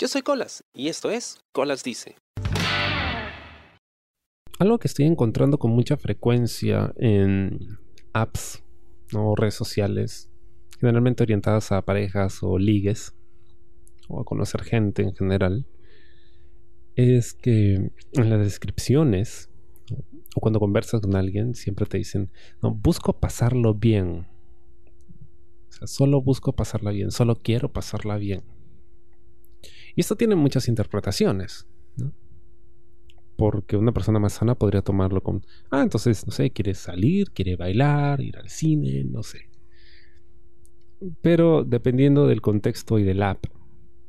Yo soy Colas y esto es Colas Dice. Algo que estoy encontrando con mucha frecuencia en apps o redes sociales, generalmente orientadas a parejas o ligues, o a conocer gente en general, es que en las descripciones o cuando conversas con alguien siempre te dicen, no, busco pasarlo bien. O sea, solo busco pasarla bien, solo quiero pasarla bien. Y esto tiene muchas interpretaciones, ¿no? Porque una persona más sana podría tomarlo como, ah, entonces, no sé, quiere salir, quiere bailar, ir al cine, no sé. Pero dependiendo del contexto y del app,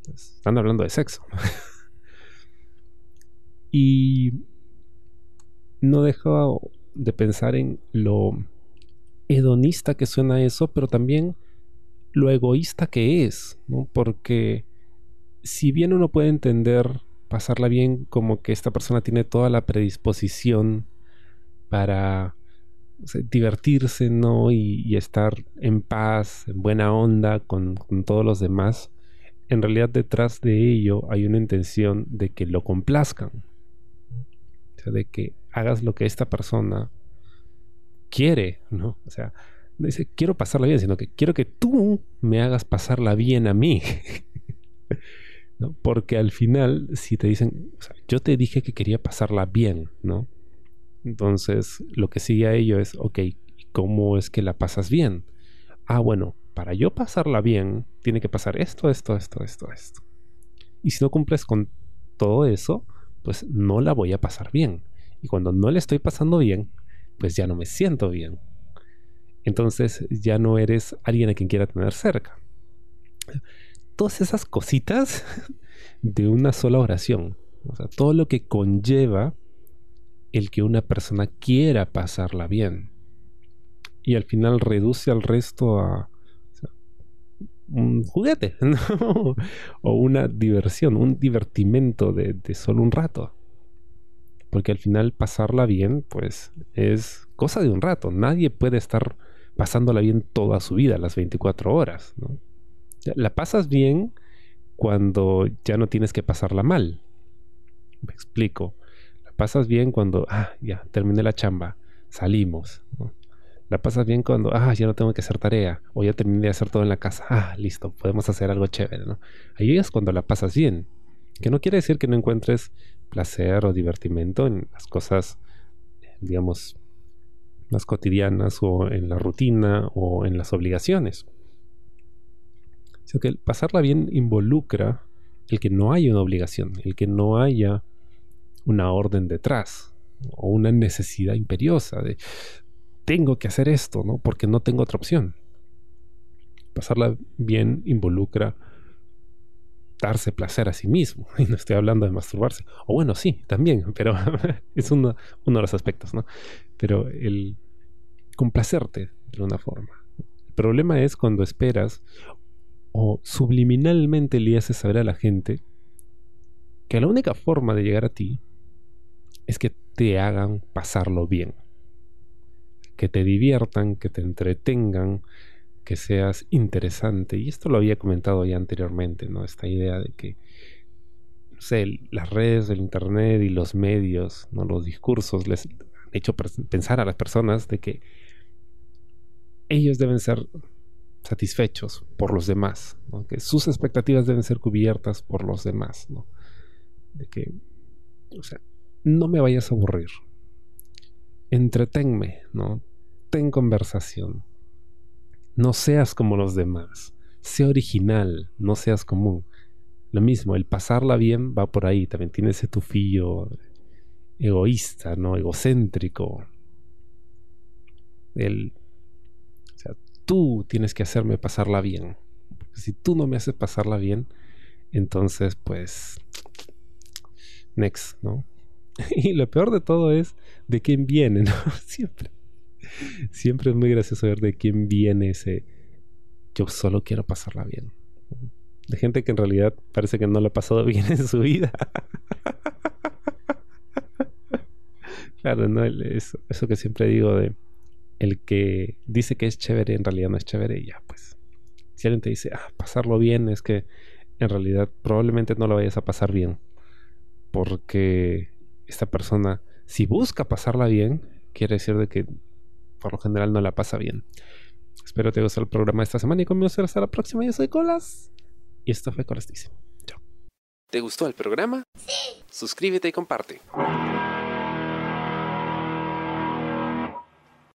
pues, están hablando de sexo. y no dejo de pensar en lo hedonista que suena eso, pero también lo egoísta que es, ¿no? Porque si bien uno puede entender pasarla bien como que esta persona tiene toda la predisposición para divertirse, ¿no? Y, estar en paz, en buena onda con, con todos los demás, en realidad detrás de ello hay una intención de que lo complazcan. O sea, de que hagas lo que esta persona quiere, ¿no? O sea, no dice quiero pasarla bien, sino que quiero que tú me hagas pasarla bien a mí. Porque al final, si te dicen, o sea, yo te dije que quería pasarla bien, ¿no? Entonces, lo que sigue a ello es, ok, ¿cómo es que la pasas bien? Ah, bueno, para yo pasarla bien, tiene que pasar esto, esto, esto, esto, esto. Y si no cumples con todo eso, pues no la voy a pasar bien. Y cuando no le estoy pasando bien, pues ya no me siento bien. Entonces ya no eres alguien a quien quiera tener cerca todas esas cositas de una sola oración. O sea, todo lo que conlleva el que una persona quiera pasarla bien. Y al final reduce al resto a un juguete, o una diversión, un divertimento de, de solo un rato. Porque al final pasarla bien, pues es cosa de un rato. Nadie puede estar pasándola bien toda su vida, las 24 horas. ¿no? La pasas bien cuando ya no tienes que pasarla mal. Me explico. La pasas bien cuando, ah, ya, terminé la chamba, salimos. La pasas bien cuando, ah, ya no tengo que hacer tarea, o ya terminé de hacer todo en la casa, ah, listo, podemos hacer algo chévere, ¿no? Ahí es cuando la pasas bien. Que no quiere decir que no encuentres placer o divertimento en las cosas, digamos, más cotidianas o en la rutina o en las obligaciones sino que el pasarla bien involucra el que no haya una obligación, el que no haya una orden detrás o una necesidad imperiosa de tengo que hacer esto, ¿no? Porque no tengo otra opción. Pasarla bien involucra darse placer a sí mismo. Y no estoy hablando de masturbarse. O bueno, sí, también, pero es uno, de los aspectos, ¿no? Pero el complacerte de una forma. El problema es cuando esperas o subliminalmente le haces saber a la gente que la única forma de llegar a ti es que te hagan pasarlo bien, que te diviertan, que te entretengan, que seas interesante. Y esto lo había comentado ya anteriormente, ¿no? Esta idea de que, no sé, las redes del Internet y los medios, ¿no? Los discursos les han hecho pensar a las personas de que ellos deben ser satisfechos por los demás, que sus expectativas deben ser cubiertas por los demás, de que, o sea, no me vayas a aburrir, entretenme, ¿no? ten conversación, no seas como los demás, sé original, no seas común. Lo mismo, el pasarla bien va por ahí, también tiene ese tufillo egoísta, ¿no? Egocéntrico. El tú tienes que hacerme pasarla bien. Si tú no me haces pasarla bien, entonces pues... Next, ¿no? Y lo peor de todo es de quién viene, ¿no? Siempre. Siempre es muy gracioso ver de quién viene ese... Yo solo quiero pasarla bien. De gente que en realidad parece que no lo ha pasado bien en su vida. claro, ¿no? Eso, eso que siempre digo de el que dice que es chévere en realidad no es chévere y ya pues. Si alguien te dice, ah, pasarlo bien es que en realidad probablemente no lo vayas a pasar bien. Porque esta persona, si busca pasarla bien, quiere decir de que por lo general no la pasa bien. Espero te guste el programa de esta semana y conmigo hasta la próxima. Yo soy Colas. Y esto fue Colas Dice. Chao. ¿Te gustó el programa? Sí. Suscríbete y comparte.